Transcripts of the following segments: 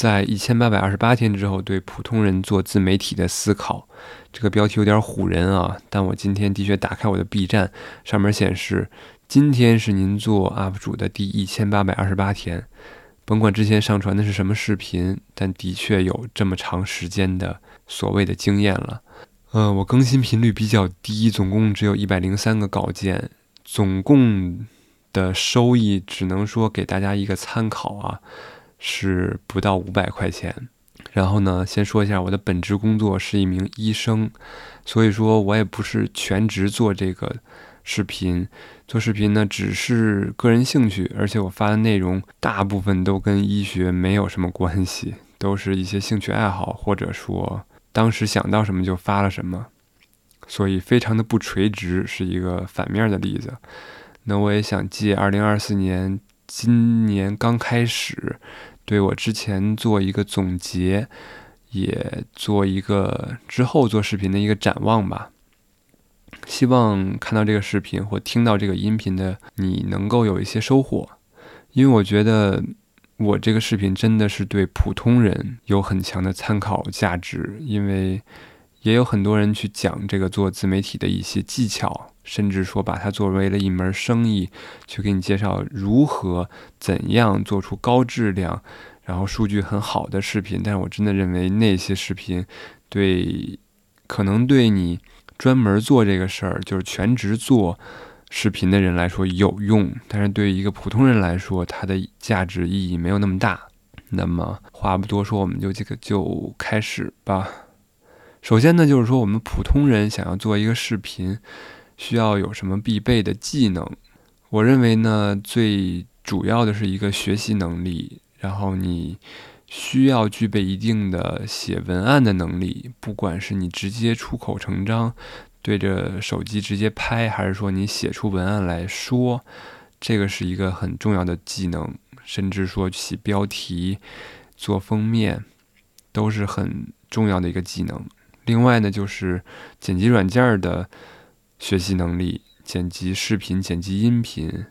在一千八百二十八天之后，对普通人做自媒体的思考。这个标题有点唬人啊，但我今天的确打开我的 B 站，上面显示今天是您做 UP 主的第一千八百二十八天。甭管之前上传的是什么视频，但的确有这么长时间的所谓的经验了。呃，我更新频率比较低，总共只有一百零三个稿件，总共的收益只能说给大家一个参考啊。是不到五百块钱，然后呢，先说一下我的本职工作是一名医生，所以说我也不是全职做这个视频，做视频呢只是个人兴趣，而且我发的内容大部分都跟医学没有什么关系，都是一些兴趣爱好，或者说当时想到什么就发了什么，所以非常的不垂直，是一个反面的例子。那我也想借二零二四年，今年刚开始。对我之前做一个总结，也做一个之后做视频的一个展望吧。希望看到这个视频或听到这个音频的你能够有一些收获，因为我觉得我这个视频真的是对普通人有很强的参考价值，因为也有很多人去讲这个做自媒体的一些技巧。甚至说把它作为了一门生意，去给你介绍如何怎样做出高质量，然后数据很好的视频。但是我真的认为那些视频，对可能对你专门做这个事儿，就是全职做视频的人来说有用，但是对于一个普通人来说，它的价值意义没有那么大。那么话不多说，我们就这个就开始吧。首先呢，就是说我们普通人想要做一个视频。需要有什么必备的技能？我认为呢，最主要的是一个学习能力，然后你需要具备一定的写文案的能力，不管是你直接出口成章，对着手机直接拍，还是说你写出文案来说，这个是一个很重要的技能，甚至说起标题、做封面，都是很重要的一个技能。另外呢，就是剪辑软件的。学习能力、剪辑视频、剪辑音频，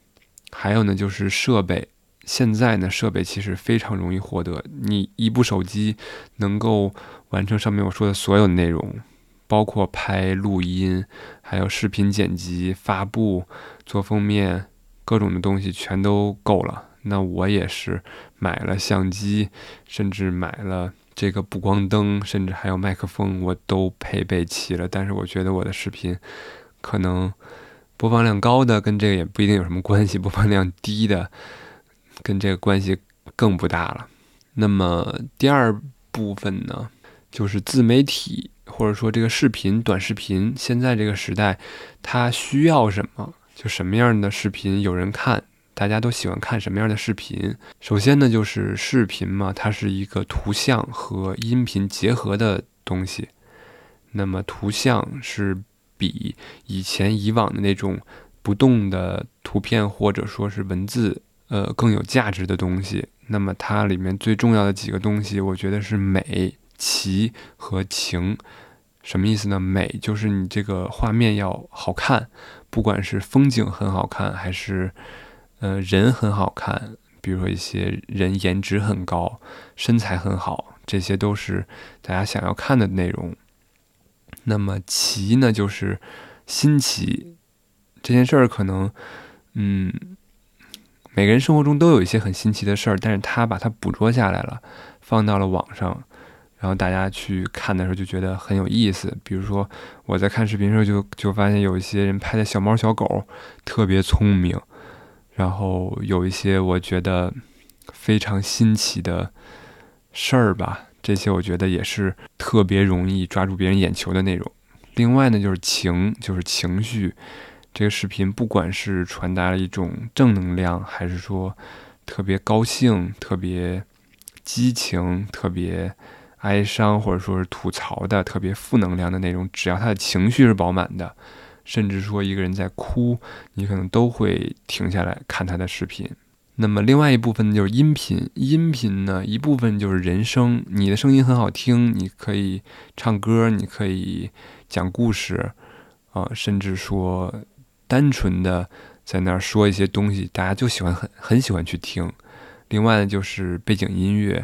还有呢就是设备。现在呢，设备其实非常容易获得，你一部手机能够完成上面我说的所有内容，包括拍录音，还有视频剪辑、发布、做封面，各种的东西全都够了。那我也是买了相机，甚至买了这个补光灯，甚至还有麦克风，我都配备齐了。但是我觉得我的视频。可能播放量高的跟这个也不一定有什么关系，播放量低的跟这个关系更不大了。那么第二部分呢，就是自媒体或者说这个视频、短视频，现在这个时代它需要什么？就什么样的视频有人看？大家都喜欢看什么样的视频？首先呢，就是视频嘛，它是一个图像和音频结合的东西。那么图像是。比以前以往的那种不动的图片或者说是文字，呃，更有价值的东西。那么它里面最重要的几个东西，我觉得是美、奇和情。什么意思呢？美就是你这个画面要好看，不管是风景很好看，还是呃人很好看，比如说一些人颜值很高、身材很好，这些都是大家想要看的内容。那么奇呢，就是新奇这件事儿，可能嗯，每个人生活中都有一些很新奇的事儿，但是他把它捕捉下来了，放到了网上，然后大家去看的时候就觉得很有意思。比如说我在看视频的时候，就就发现有一些人拍的小猫小狗特别聪明，然后有一些我觉得非常新奇的事儿吧。这些我觉得也是特别容易抓住别人眼球的内容。另外呢，就是情，就是情绪。这个视频不管是传达了一种正能量，还是说特别高兴、特别激情、特别哀伤，或者说是吐槽的特别负能量的内容，只要他的情绪是饱满的，甚至说一个人在哭，你可能都会停下来看他的视频。那么另外一部分就是音频，音频呢一部分就是人声，你的声音很好听，你可以唱歌，你可以讲故事，啊，甚至说单纯的在那儿说一些东西，大家就喜欢很很喜欢去听。另外呢就是背景音乐，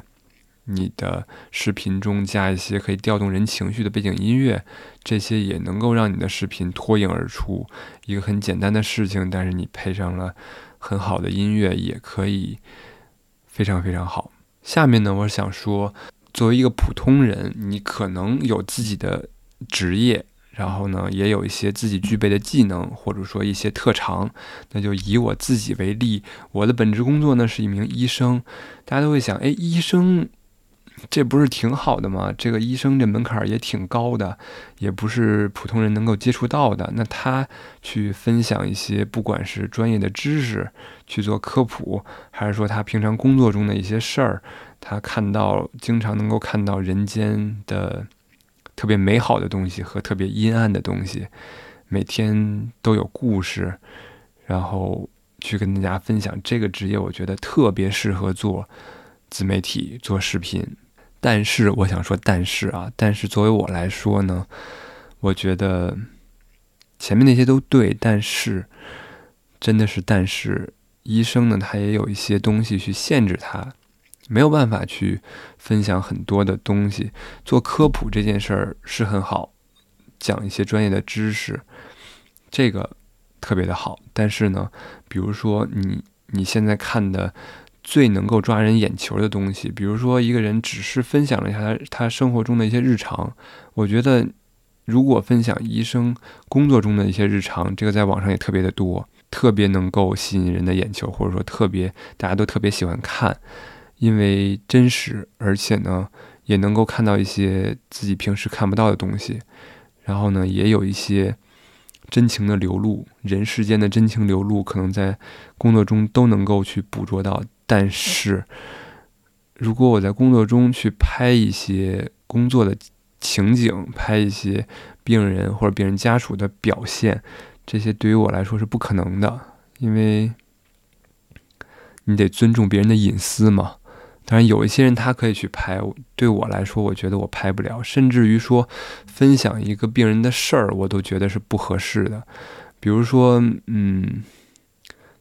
你的视频中加一些可以调动人情绪的背景音乐，这些也能够让你的视频脱颖而出。一个很简单的事情，但是你配上了很好的音乐，也可以非常非常好。下面呢，我想说，作为一个普通人，你可能有自己的职业。然后呢，也有一些自己具备的技能，或者说一些特长。那就以我自己为例，我的本职工作呢是一名医生。大家都会想，哎，医生这不是挺好的吗？这个医生这门槛也挺高的，也不是普通人能够接触到的。那他去分享一些，不管是专业的知识，去做科普，还是说他平常工作中的一些事儿，他看到经常能够看到人间的。特别美好的东西和特别阴暗的东西，每天都有故事，然后去跟大家分享。这个职业我觉得特别适合做自媒体、做视频。但是我想说，但是啊，但是作为我来说呢，我觉得前面那些都对，但是真的是，但是医生呢，他也有一些东西去限制他。没有办法去分享很多的东西，做科普这件事儿是很好，讲一些专业的知识，这个特别的好。但是呢，比如说你你现在看的最能够抓人眼球的东西，比如说一个人只是分享了一下他他生活中的一些日常，我觉得如果分享医生工作中的一些日常，这个在网上也特别的多，特别能够吸引人的眼球，或者说特别大家都特别喜欢看。因为真实，而且呢，也能够看到一些自己平时看不到的东西，然后呢，也有一些真情的流露，人世间的真情流露，可能在工作中都能够去捕捉到。但是，如果我在工作中去拍一些工作的情景，拍一些病人或者病人家属的表现，这些对于我来说是不可能的，因为你得尊重别人的隐私嘛。当然，有一些人他可以去拍，对我来说，我觉得我拍不了。甚至于说，分享一个病人的事儿，我都觉得是不合适的。比如说，嗯，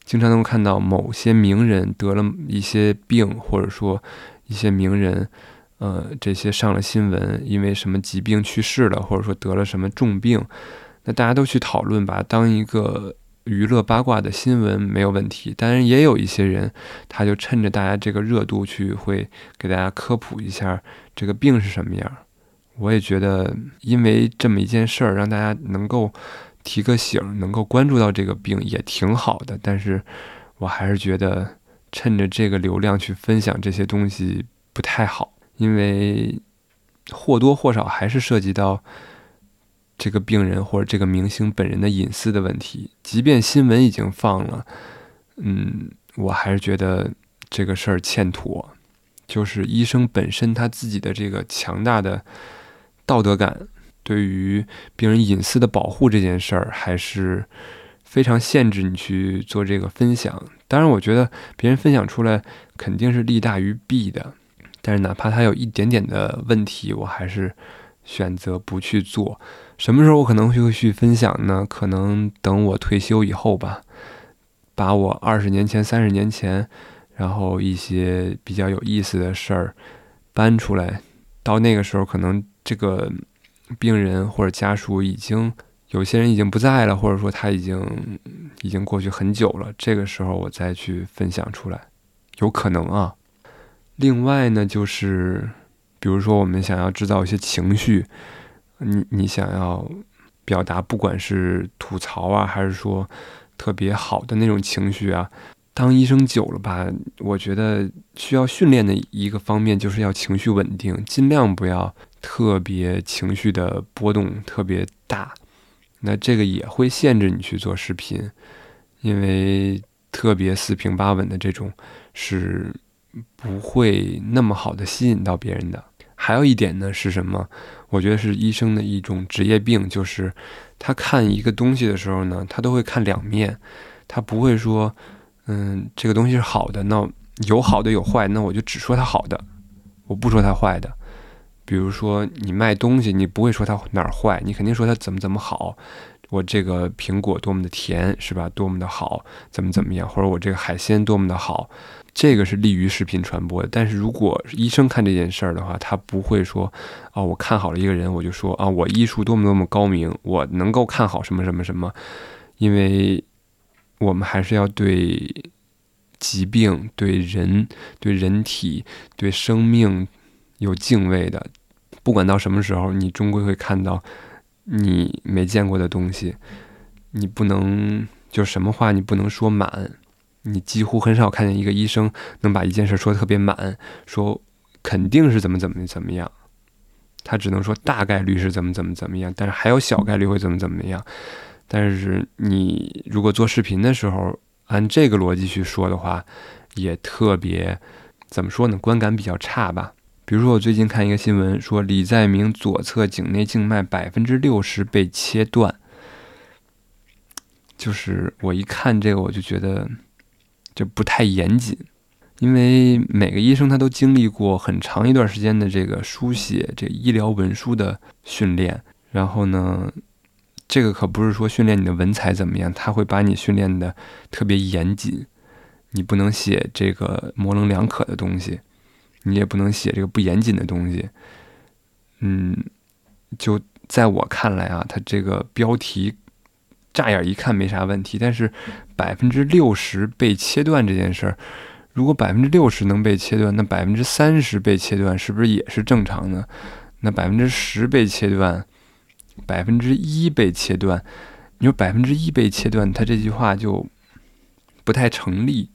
经常能够看到某些名人得了一些病，或者说一些名人，呃，这些上了新闻，因为什么疾病去世了，或者说得了什么重病，那大家都去讨论，把当一个。娱乐八卦的新闻没有问题，当然也有一些人，他就趁着大家这个热度去会给大家科普一下这个病是什么样。我也觉得，因为这么一件事儿，让大家能够提个醒，能够关注到这个病也挺好的。但是我还是觉得，趁着这个流量去分享这些东西不太好，因为或多或少还是涉及到。这个病人或者这个明星本人的隐私的问题，即便新闻已经放了，嗯，我还是觉得这个事儿欠妥。就是医生本身他自己的这个强大的道德感，对于病人隐私的保护这件事儿，还是非常限制你去做这个分享。当然，我觉得别人分享出来肯定是利大于弊的，但是哪怕他有一点点的问题，我还是选择不去做。什么时候我可能会去分享呢？可能等我退休以后吧，把我二十年前、三十年前，然后一些比较有意思的事儿搬出来。到那个时候，可能这个病人或者家属已经有些人已经不在了，或者说他已经已经过去很久了。这个时候我再去分享出来，有可能啊。另外呢，就是比如说我们想要制造一些情绪。你你想要表达，不管是吐槽啊，还是说特别好的那种情绪啊，当医生久了吧，我觉得需要训练的一个方面就是要情绪稳定，尽量不要特别情绪的波动特别大。那这个也会限制你去做视频，因为特别四平八稳的这种是不会那么好的吸引到别人的。还有一点呢是什么？我觉得是医生的一种职业病，就是他看一个东西的时候呢，他都会看两面，他不会说，嗯，这个东西是好的，那有好的有坏，那我就只说它好的，我不说它坏的。比如说你卖东西，你不会说它哪儿坏，你肯定说它怎么怎么好。我这个苹果多么的甜，是吧？多么的好，怎么怎么样？或者我这个海鲜多么的好。这个是利于视频传播的。但是如果医生看这件事儿的话，他不会说啊，我看好了一个人，我就说啊，我医术多么多么高明，我能够看好什么什么什么，因为我们还是要对疾病、对人、对人体、对生命有敬畏的。不管到什么时候，你终归会看到你没见过的东西，你不能就什么话你不能说满。你几乎很少看见一个医生能把一件事说特别满，说肯定是怎么怎么怎么样，他只能说大概率是怎么怎么怎么样，但是还有小概率会怎么怎么样。但是你如果做视频的时候按这个逻辑去说的话，也特别怎么说呢？观感比较差吧。比如说我最近看一个新闻，说李在明左侧颈内静脉百分之六十被切断，就是我一看这个我就觉得。就不太严谨，因为每个医生他都经历过很长一段时间的这个书写这医疗文书的训练，然后呢，这个可不是说训练你的文采怎么样，他会把你训练的特别严谨，你不能写这个模棱两可的东西，你也不能写这个不严谨的东西，嗯，就在我看来啊，他这个标题。乍眼一看没啥问题，但是百分之六十被切断这件事儿，如果百分之六十能被切断，那百分之三十被切断是不是也是正常的？那百分之十被切断，百分之一被切断，你说百分之一被切断，他这句话就不太成立。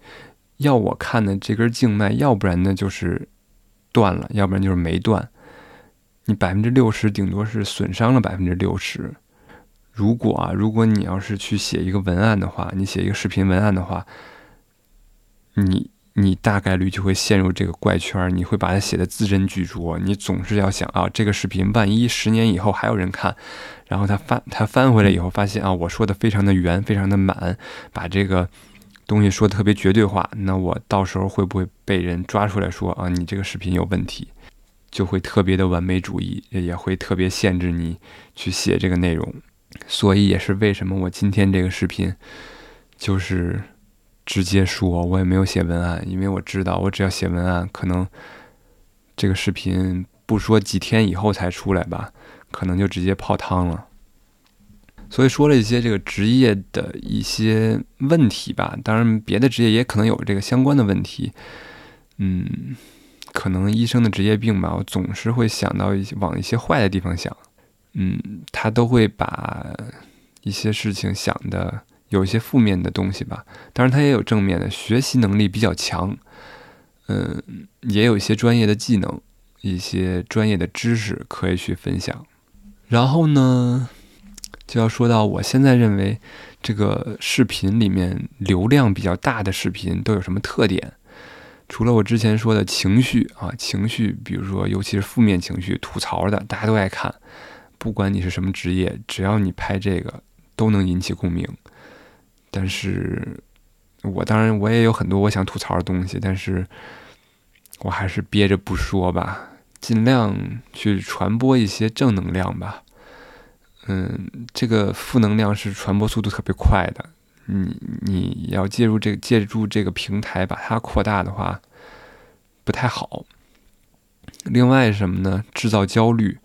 要我看呢，这根静脉，要不然呢就是断了，要不然就是没断。你百分之六十顶多是损伤了百分之六十。如果啊，如果你要是去写一个文案的话，你写一个视频文案的话，你你大概率就会陷入这个怪圈，你会把它写的字斟句酌，你总是要想啊，这个视频万一十年以后还有人看，然后他翻他翻回来以后发现啊，我说的非常的圆，非常的满，把这个东西说特别绝对化，那我到时候会不会被人抓出来说啊，你这个视频有问题，就会特别的完美主义，也会特别限制你去写这个内容。所以也是为什么我今天这个视频就是直接说，我也没有写文案，因为我知道我只要写文案，可能这个视频不说几天以后才出来吧，可能就直接泡汤了。所以说了一些这个职业的一些问题吧，当然别的职业也可能有这个相关的问题。嗯，可能医生的职业病吧，我总是会想到一些往一些坏的地方想。嗯，他都会把一些事情想的有一些负面的东西吧，当然他也有正面的，学习能力比较强，嗯，也有一些专业的技能，一些专业的知识可以去分享。然后呢，就要说到我现在认为这个视频里面流量比较大的视频都有什么特点？除了我之前说的情绪啊，情绪，比如说尤其是负面情绪、吐槽的，大家都爱看。不管你是什么职业，只要你拍这个，都能引起共鸣。但是，我当然我也有很多我想吐槽的东西，但是我还是憋着不说吧，尽量去传播一些正能量吧。嗯，这个负能量是传播速度特别快的，你你要借助这个借助这个平台把它扩大的话，不太好。另外什么呢？制造焦虑。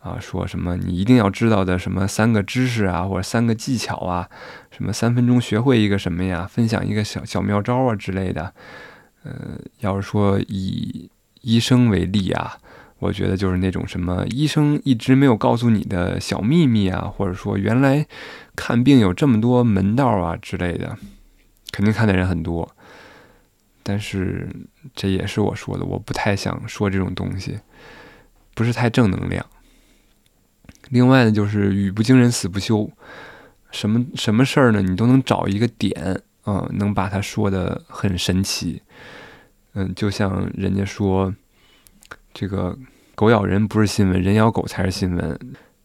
啊，说什么你一定要知道的什么三个知识啊，或者三个技巧啊，什么三分钟学会一个什么呀，分享一个小小妙招啊之类的。呃，要是说以医生为例啊，我觉得就是那种什么医生一直没有告诉你的小秘密啊，或者说原来看病有这么多门道啊之类的，肯定看的人很多。但是这也是我说的，我不太想说这种东西，不是太正能量。另外呢，就是语不惊人死不休，什么什么事儿呢？你都能找一个点啊，能把它说的很神奇。嗯，就像人家说，这个狗咬人不是新闻，人咬狗才是新闻。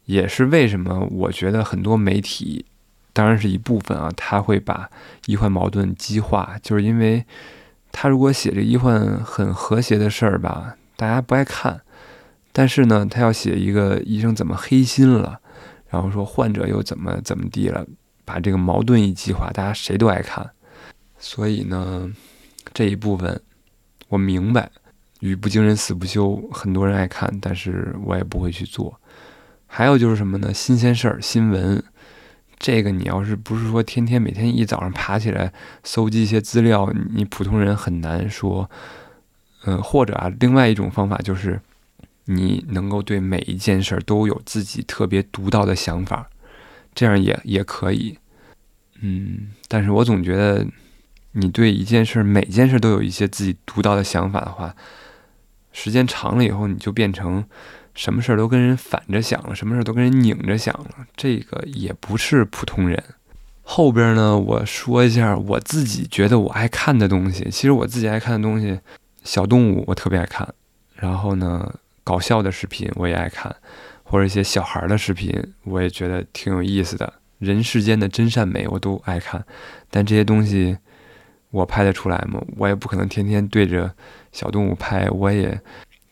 也是为什么我觉得很多媒体，当然是一部分啊，他会把医患矛盾激化，就是因为他如果写这医患很和谐的事儿吧，大家不爱看。但是呢，他要写一个医生怎么黑心了，然后说患者又怎么怎么地了，把这个矛盾一激化，大家谁都爱看。所以呢，这一部分我明白，语不惊人死不休，很多人爱看，但是我也不会去做。还有就是什么呢？新鲜事儿、新闻，这个你要是不是说天天每天一早上爬起来搜集一些资料，你普通人很难说。嗯，或者啊，另外一种方法就是，你能够对每一件事儿都有自己特别独到的想法，这样也也可以。嗯，但是我总觉得，你对一件事儿、每件事都有一些自己独到的想法的话，时间长了以后，你就变成什么事儿都跟人反着想了，什么事儿都跟人拧着想了，这个也不是普通人。后边呢，我说一下我自己觉得我爱看的东西。其实我自己爱看的东西。小动物我特别爱看，然后呢，搞笑的视频我也爱看，或者一些小孩的视频，我也觉得挺有意思的。人世间的真善美我都爱看，但这些东西我拍得出来吗？我也不可能天天对着小动物拍。我也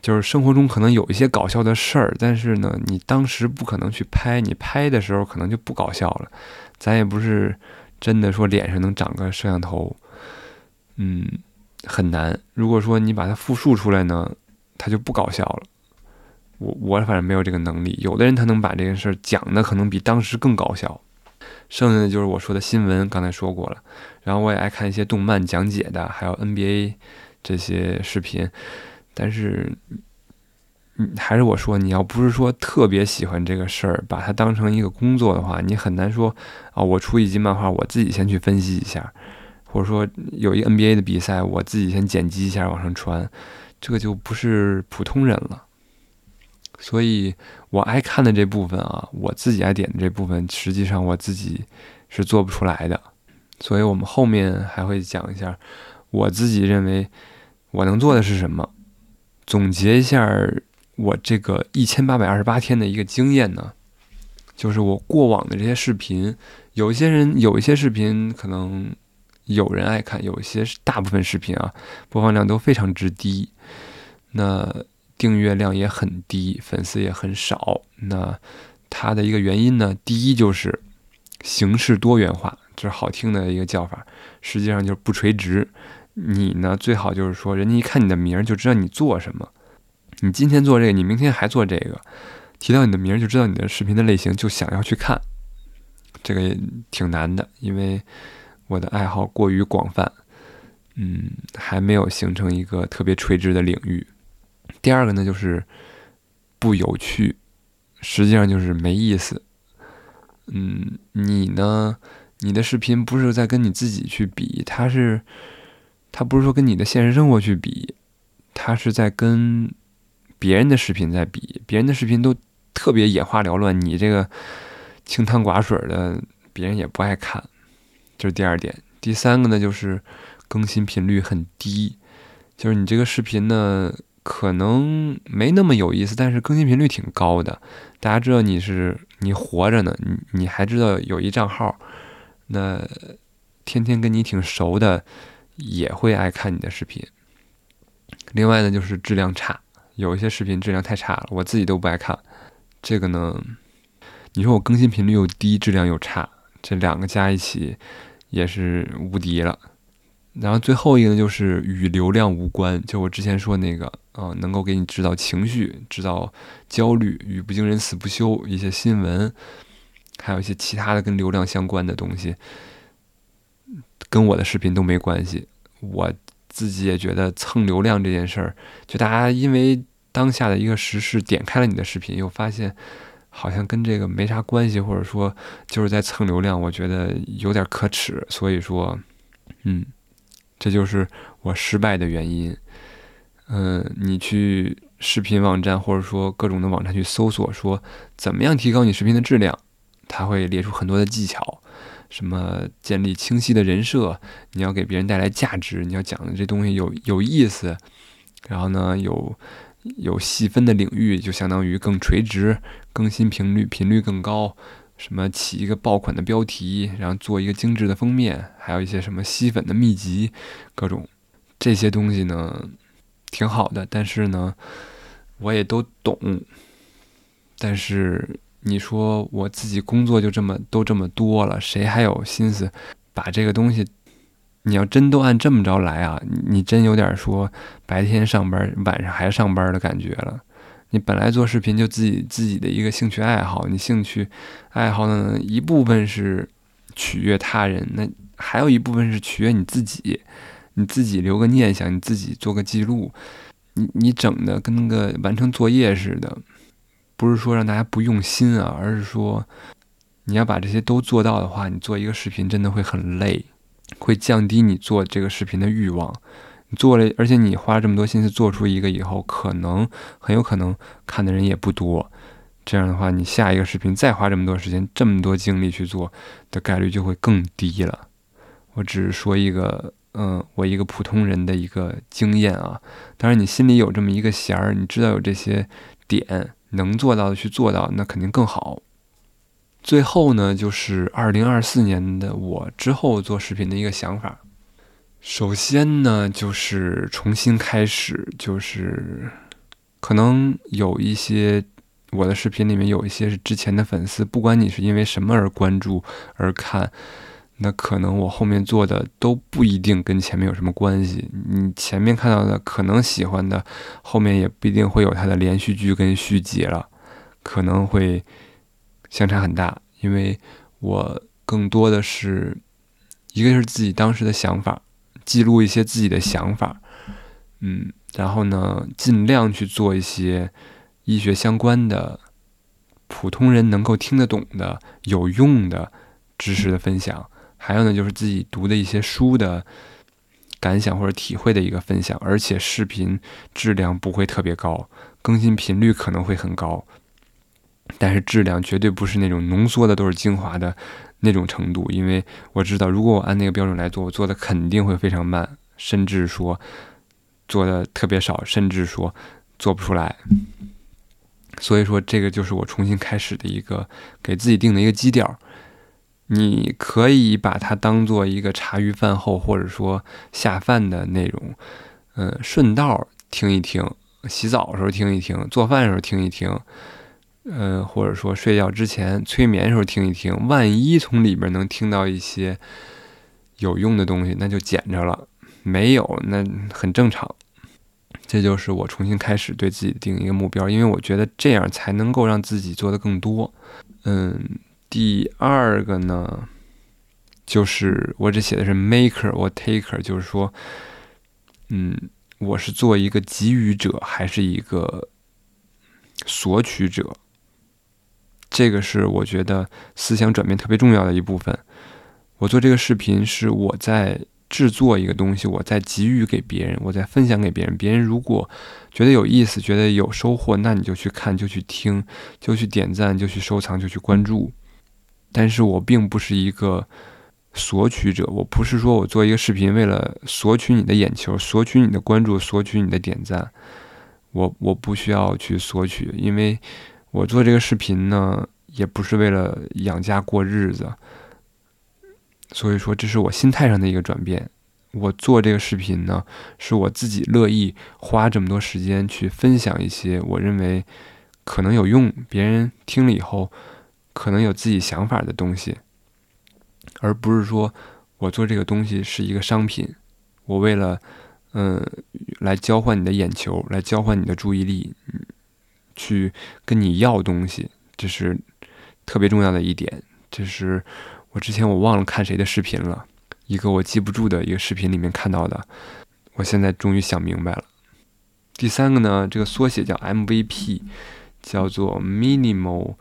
就是生活中可能有一些搞笑的事儿，但是呢，你当时不可能去拍，你拍的时候可能就不搞笑了。咱也不是真的说脸上能长个摄像头，嗯。很难。如果说你把它复述出来呢，它就不搞笑了。我我反正没有这个能力。有的人他能把这件事讲的可能比当时更搞笑。剩下的就是我说的新闻，刚才说过了。然后我也爱看一些动漫讲解的，还有 NBA 这些视频。但是，嗯，还是我说，你要不是说特别喜欢这个事儿，把它当成一个工作的话，你很难说啊，我出一集漫画，我自己先去分析一下。或者说有一 NBA 的比赛，我自己先剪辑一下往上传，这个就不是普通人了。所以我爱看的这部分啊，我自己爱点的这部分，实际上我自己是做不出来的。所以我们后面还会讲一下，我自己认为我能做的是什么。总结一下我这个一千八百二十八天的一个经验呢，就是我过往的这些视频，有些人有一些视频可能。有人爱看，有一些是大部分视频啊，播放量都非常之低，那订阅量也很低，粉丝也很少。那它的一个原因呢，第一就是形式多元化，这是好听的一个叫法，实际上就是不垂直。你呢，最好就是说，人家一看你的名儿就知道你做什么。你今天做这个，你明天还做这个，提到你的名儿就知道你的视频的类型，就想要去看。这个也挺难的，因为。我的爱好过于广泛，嗯，还没有形成一个特别垂直的领域。第二个呢，就是不有趣，实际上就是没意思。嗯，你呢？你的视频不是在跟你自己去比，他是，他不是说跟你的现实生活去比，他是在跟别人的视频在比。别人的视频都特别眼花缭乱，你这个清汤寡水的，别人也不爱看。这是第二点，第三个呢，就是更新频率很低，就是你这个视频呢，可能没那么有意思，但是更新频率挺高的。大家知道你是你活着呢，你你还知道有一账号，那天天跟你挺熟的也会爱看你的视频。另外呢，就是质量差，有一些视频质量太差了，我自己都不爱看。这个呢，你说我更新频率又低，质量又差，这两个加一起。也是无敌了，然后最后一个呢，就是与流量无关，就我之前说那个，啊，能够给你制造情绪、制造焦虑，语不惊人死不休，一些新闻，还有一些其他的跟流量相关的东西，跟我的视频都没关系。我自己也觉得蹭流量这件事儿，就大家因为当下的一个时事点开了你的视频，又发现。好像跟这个没啥关系，或者说就是在蹭流量，我觉得有点可耻。所以说，嗯，这就是我失败的原因。嗯，你去视频网站或者说各种的网站去搜索，说怎么样提高你视频的质量，他会列出很多的技巧，什么建立清晰的人设，你要给别人带来价值，你要讲的这东西有有意思，然后呢有。有细分的领域，就相当于更垂直，更新频率频率更高。什么起一个爆款的标题，然后做一个精致的封面，还有一些什么吸粉的秘籍，各种这些东西呢，挺好的。但是呢，我也都懂。但是你说我自己工作就这么都这么多了，谁还有心思把这个东西？你要真都按这么着来啊，你真有点说白天上班，晚上还上班的感觉了。你本来做视频就自己自己的一个兴趣爱好，你兴趣爱好呢一部分是取悦他人，那还有一部分是取悦你自己，你自己留个念想，你自己做个记录，你你整的跟个完成作业似的，不是说让大家不用心啊，而是说你要把这些都做到的话，你做一个视频真的会很累，会降低你做这个视频的欲望。你做了，而且你花这么多心思做出一个以后，可能很有可能看的人也不多。这样的话，你下一个视频再花这么多时间、这么多精力去做的概率就会更低了。我只是说一个，嗯，我一个普通人的一个经验啊。当然，你心里有这么一个弦儿，你知道有这些点能做到的去做到，那肯定更好。最后呢，就是二零二四年的我之后做视频的一个想法。首先呢，就是重新开始，就是可能有一些我的视频里面有一些是之前的粉丝，不管你是因为什么而关注而看，那可能我后面做的都不一定跟前面有什么关系。你前面看到的可能喜欢的，后面也不一定会有它的连续剧跟续集了，可能会相差很大。因为我更多的是一个是自己当时的想法。记录一些自己的想法，嗯，然后呢，尽量去做一些医学相关的、普通人能够听得懂的、有用的知识的分享。还有呢，就是自己读的一些书的感想或者体会的一个分享。而且视频质量不会特别高，更新频率可能会很高，但是质量绝对不是那种浓缩的都是精华的。那种程度，因为我知道，如果我按那个标准来做，我做的肯定会非常慢，甚至说做的特别少，甚至说做不出来。所以说，这个就是我重新开始的一个给自己定的一个基调。你可以把它当做一个茶余饭后，或者说下饭的内容，嗯，顺道听一听，洗澡的时候听一听，做饭的时候听一听。呃，或者说睡觉之前催眠的时候听一听，万一从里边能听到一些有用的东西，那就捡着了；没有，那很正常。这就是我重新开始对自己定一个目标，因为我觉得这样才能够让自己做的更多。嗯，第二个呢，就是我这写的是 maker 或 taker，就是说，嗯，我是做一个给予者还是一个索取者？这个是我觉得思想转变特别重要的一部分。我做这个视频是我在制作一个东西，我在给予给别人，我在分享给别人。别人如果觉得有意思，觉得有收获，那你就去看，就去听，就去点赞，就去收藏，就去关注。但是我并不是一个索取者，我不是说我做一个视频为了索取你的眼球，索取你的关注，索取你的点赞。我我不需要去索取，因为。我做这个视频呢，也不是为了养家过日子，所以说这是我心态上的一个转变。我做这个视频呢，是我自己乐意花这么多时间去分享一些我认为可能有用、别人听了以后可能有自己想法的东西，而不是说我做这个东西是一个商品，我为了嗯来交换你的眼球，来交换你的注意力。去跟你要东西，这是特别重要的一点。这是我之前我忘了看谁的视频了，一个我记不住的一个视频里面看到的。我现在终于想明白了。第三个呢，这个缩写叫 MVP，叫做 Minimal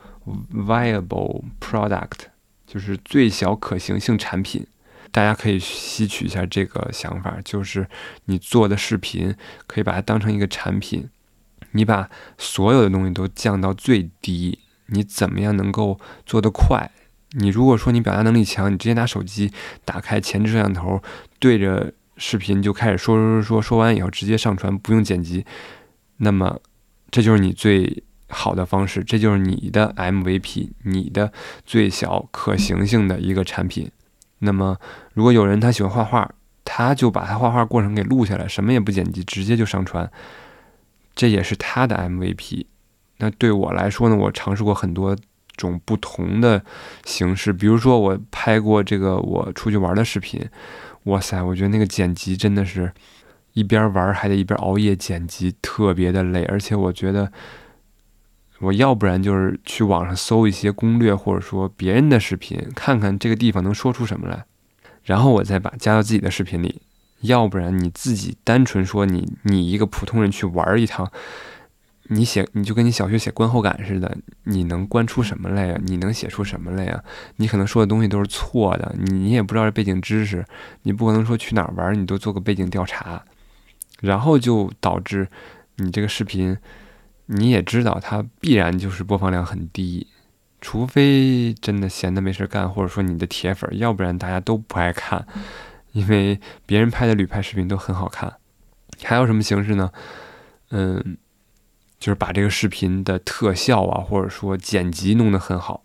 Viable Product，就是最小可行性产品。大家可以吸取一下这个想法，就是你做的视频可以把它当成一个产品。你把所有的东西都降到最低，你怎么样能够做得快？你如果说你表达能力强，你直接拿手机打开前置摄像头，对着视频就开始说说说说，说完以后直接上传，不用剪辑，那么这就是你最好的方式，这就是你的 MVP，你的最小可行性的一个产品。那么如果有人他喜欢画画，他就把他画画过程给录下来，什么也不剪辑，直接就上传。这也是他的 MVP。那对我来说呢？我尝试过很多种不同的形式，比如说我拍过这个我出去玩的视频，哇塞，我觉得那个剪辑真的是一边玩还得一边熬夜剪辑，特别的累。而且我觉得，我要不然就是去网上搜一些攻略，或者说别人的视频，看看这个地方能说出什么来，然后我再把加到自己的视频里。要不然你自己单纯说你你一个普通人去玩一趟。你写你就跟你小学写观后感似的，你能观出什么来呀？你能写出什么来呀？你可能说的东西都是错的，你你也不知道这背景知识，你不可能说去哪儿玩你都做个背景调查，然后就导致你这个视频你也知道它必然就是播放量很低，除非真的闲的没事干，或者说你的铁粉，要不然大家都不爱看，因为别人拍的旅拍视频都很好看。还有什么形式呢？嗯。就是把这个视频的特效啊，或者说剪辑弄得很好，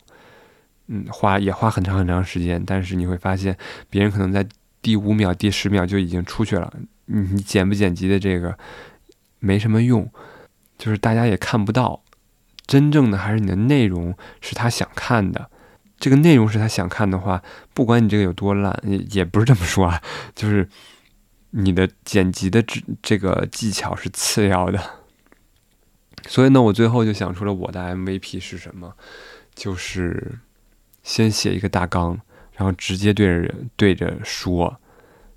嗯，花也花很长很长时间，但是你会发现别人可能在第五秒、第十秒就已经出去了，你剪不剪辑的这个没什么用，就是大家也看不到，真正的还是你的内容是他想看的，这个内容是他想看的话，不管你这个有多烂，也也不是这么说啊，就是你的剪辑的这这个技巧是次要的。所以呢，我最后就想出了我的 MVP 是什么，就是先写一个大纲，然后直接对着人对着说，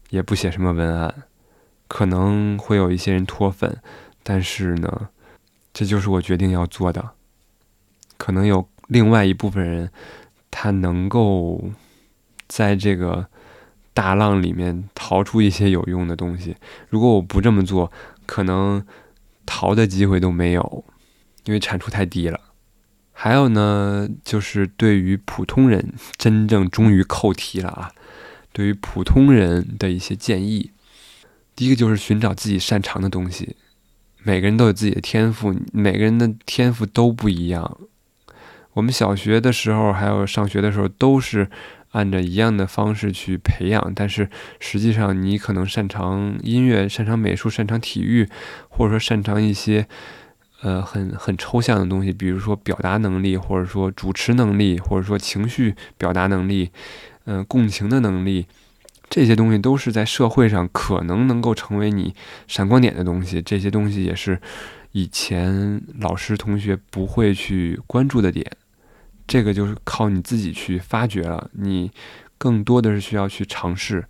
也不写什么文案，可能会有一些人脱粉，但是呢，这就是我决定要做的。可能有另外一部分人，他能够在这个大浪里面逃出一些有用的东西。如果我不这么做，可能。逃的机会都没有，因为产出太低了。还有呢，就是对于普通人，真正终于扣题了啊！对于普通人的一些建议，第一个就是寻找自己擅长的东西。每个人都有自己的天赋，每个人的天赋都不一样。我们小学的时候，还有上学的时候，都是。按照一样的方式去培养，但是实际上你可能擅长音乐、擅长美术、擅长体育，或者说擅长一些呃很很抽象的东西，比如说表达能力，或者说主持能力，或者说情绪表达能力，嗯，共情的能力，这些东西都是在社会上可能能够成为你闪光点的东西。这些东西也是以前老师同学不会去关注的点。这个就是靠你自己去发掘了，你更多的是需要去尝试，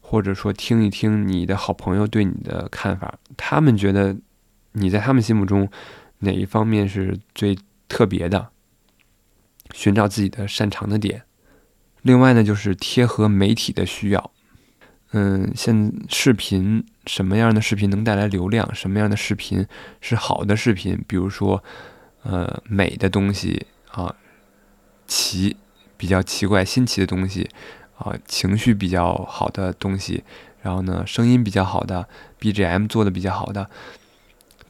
或者说听一听你的好朋友对你的看法，他们觉得你在他们心目中哪一方面是最特别的，寻找自己的擅长的点。另外呢，就是贴合媒体的需要，嗯，现视频什么样的视频能带来流量，什么样的视频是好的视频，比如说呃美的东西啊。奇，比较奇怪、新奇的东西，啊，情绪比较好的东西，然后呢，声音比较好的，BGM 做的比较好的，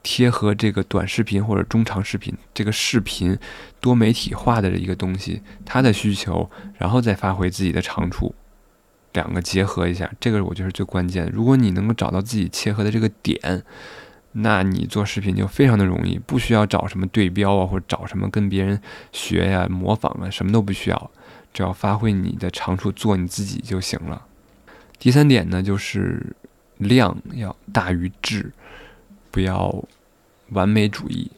贴合这个短视频或者中长视频这个视频多媒体化的一个东西，它的需求，然后再发挥自己的长处，两个结合一下，这个我觉得是最关键。如果你能够找到自己切合的这个点。那你做视频就非常的容易，不需要找什么对标啊，或者找什么跟别人学呀、模仿啊，什么都不需要，只要发挥你的长处，做你自己就行了。第三点呢，就是量要大于质，不要完美主义，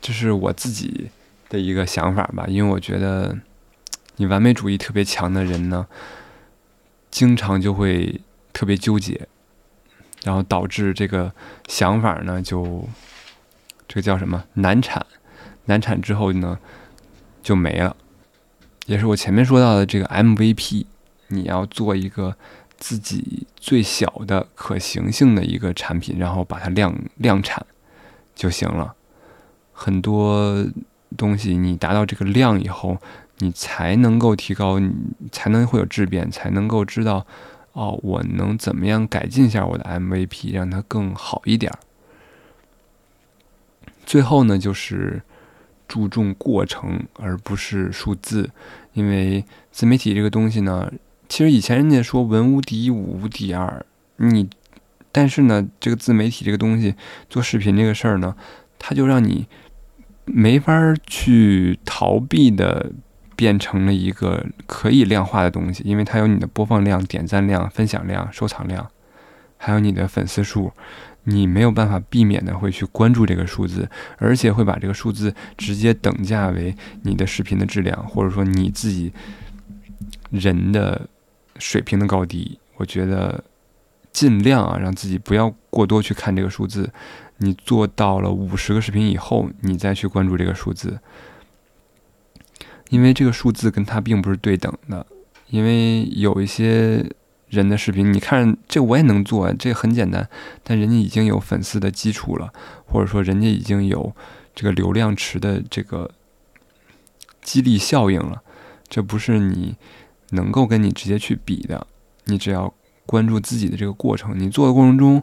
这是我自己的一个想法吧。因为我觉得，你完美主义特别强的人呢，经常就会特别纠结。然后导致这个想法呢，就这个叫什么难产？难产之后呢，就没了。也是我前面说到的这个 MVP，你要做一个自己最小的可行性的一个产品，然后把它量量产就行了。很多东西你达到这个量以后，你才能够提高，你才能会有质变，才能够知道。哦，我能怎么样改进一下我的 MVP，让它更好一点儿？最后呢，就是注重过程而不是数字，因为自媒体这个东西呢，其实以前人家说文无第一，武无第二，你，但是呢，这个自媒体这个东西，做视频这个事儿呢，它就让你没法去逃避的。变成了一个可以量化的东西，因为它有你的播放量、点赞量、分享量、收藏量，还有你的粉丝数，你没有办法避免的会去关注这个数字，而且会把这个数字直接等价为你的视频的质量，或者说你自己人的水平的高低。我觉得尽量啊，让自己不要过多去看这个数字。你做到了五十个视频以后，你再去关注这个数字。因为这个数字跟它并不是对等的，因为有一些人的视频，你看这我也能做，这很简单，但人家已经有粉丝的基础了，或者说人家已经有这个流量池的这个激励效应了，这不是你能够跟你直接去比的。你只要关注自己的这个过程，你做的过程中，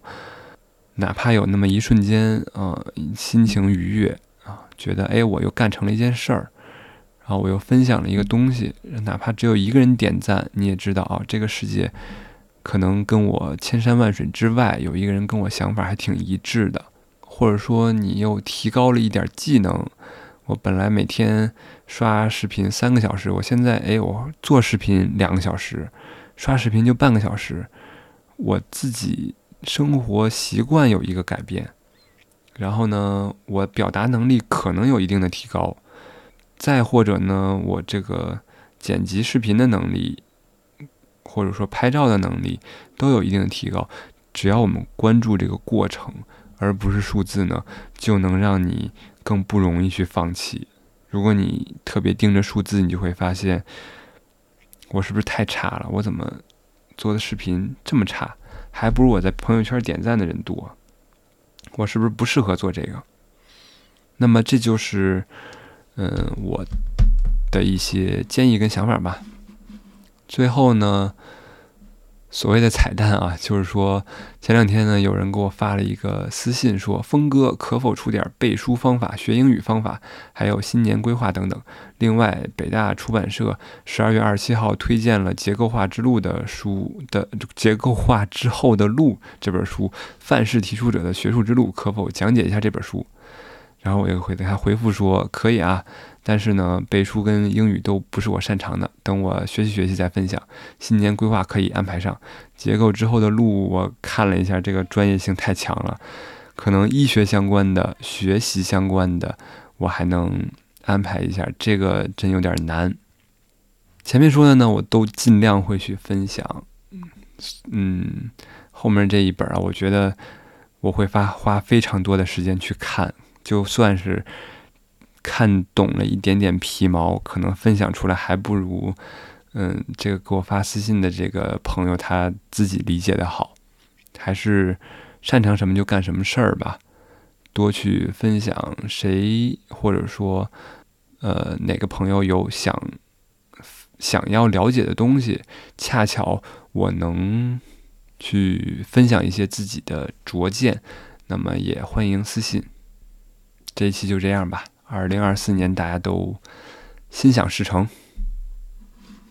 哪怕有那么一瞬间啊，心情愉悦啊，觉得哎，我又干成了一件事儿。然后我又分享了一个东西，哪怕只有一个人点赞，你也知道啊，这个世界可能跟我千山万水之外有一个人跟我想法还挺一致的，或者说你又提高了一点技能。我本来每天刷视频三个小时，我现在哎，我做视频两个小时，刷视频就半个小时，我自己生活习惯有一个改变，然后呢，我表达能力可能有一定的提高。再或者呢，我这个剪辑视频的能力，或者说拍照的能力，都有一定的提高。只要我们关注这个过程，而不是数字呢，就能让你更不容易去放弃。如果你特别盯着数字，你就会发现，我是不是太差了？我怎么做的视频这么差？还不如我在朋友圈点赞的人多。我是不是不适合做这个？那么这就是。嗯，我的一些建议跟想法吧。最后呢，所谓的彩蛋啊，就是说前两天呢，有人给我发了一个私信，说峰哥可否出点背书方法、学英语方法，还有新年规划等等。另外，北大出版社十二月二十七号推荐了《结构化之路》的书的《结构化之后的路》这本书，范式提出者的学术之路，可否讲解一下这本书？然后我又回他回复说可以啊，但是呢，背书跟英语都不是我擅长的，等我学习学习再分享。新年规划可以安排上，结构之后的路我看了一下，这个专业性太强了，可能医学相关的、学习相关的我还能安排一下，这个真有点难。前面说的呢，我都尽量会去分享。嗯，后面这一本啊，我觉得我会花花非常多的时间去看。就算是看懂了一点点皮毛，可能分享出来还不如，嗯，这个给我发私信的这个朋友他自己理解的好。还是擅长什么就干什么事儿吧，多去分享谁或者说，呃，哪个朋友有想想要了解的东西，恰巧我能去分享一些自己的拙见，那么也欢迎私信。这一期就这样吧。二零二四年，大家都心想事成。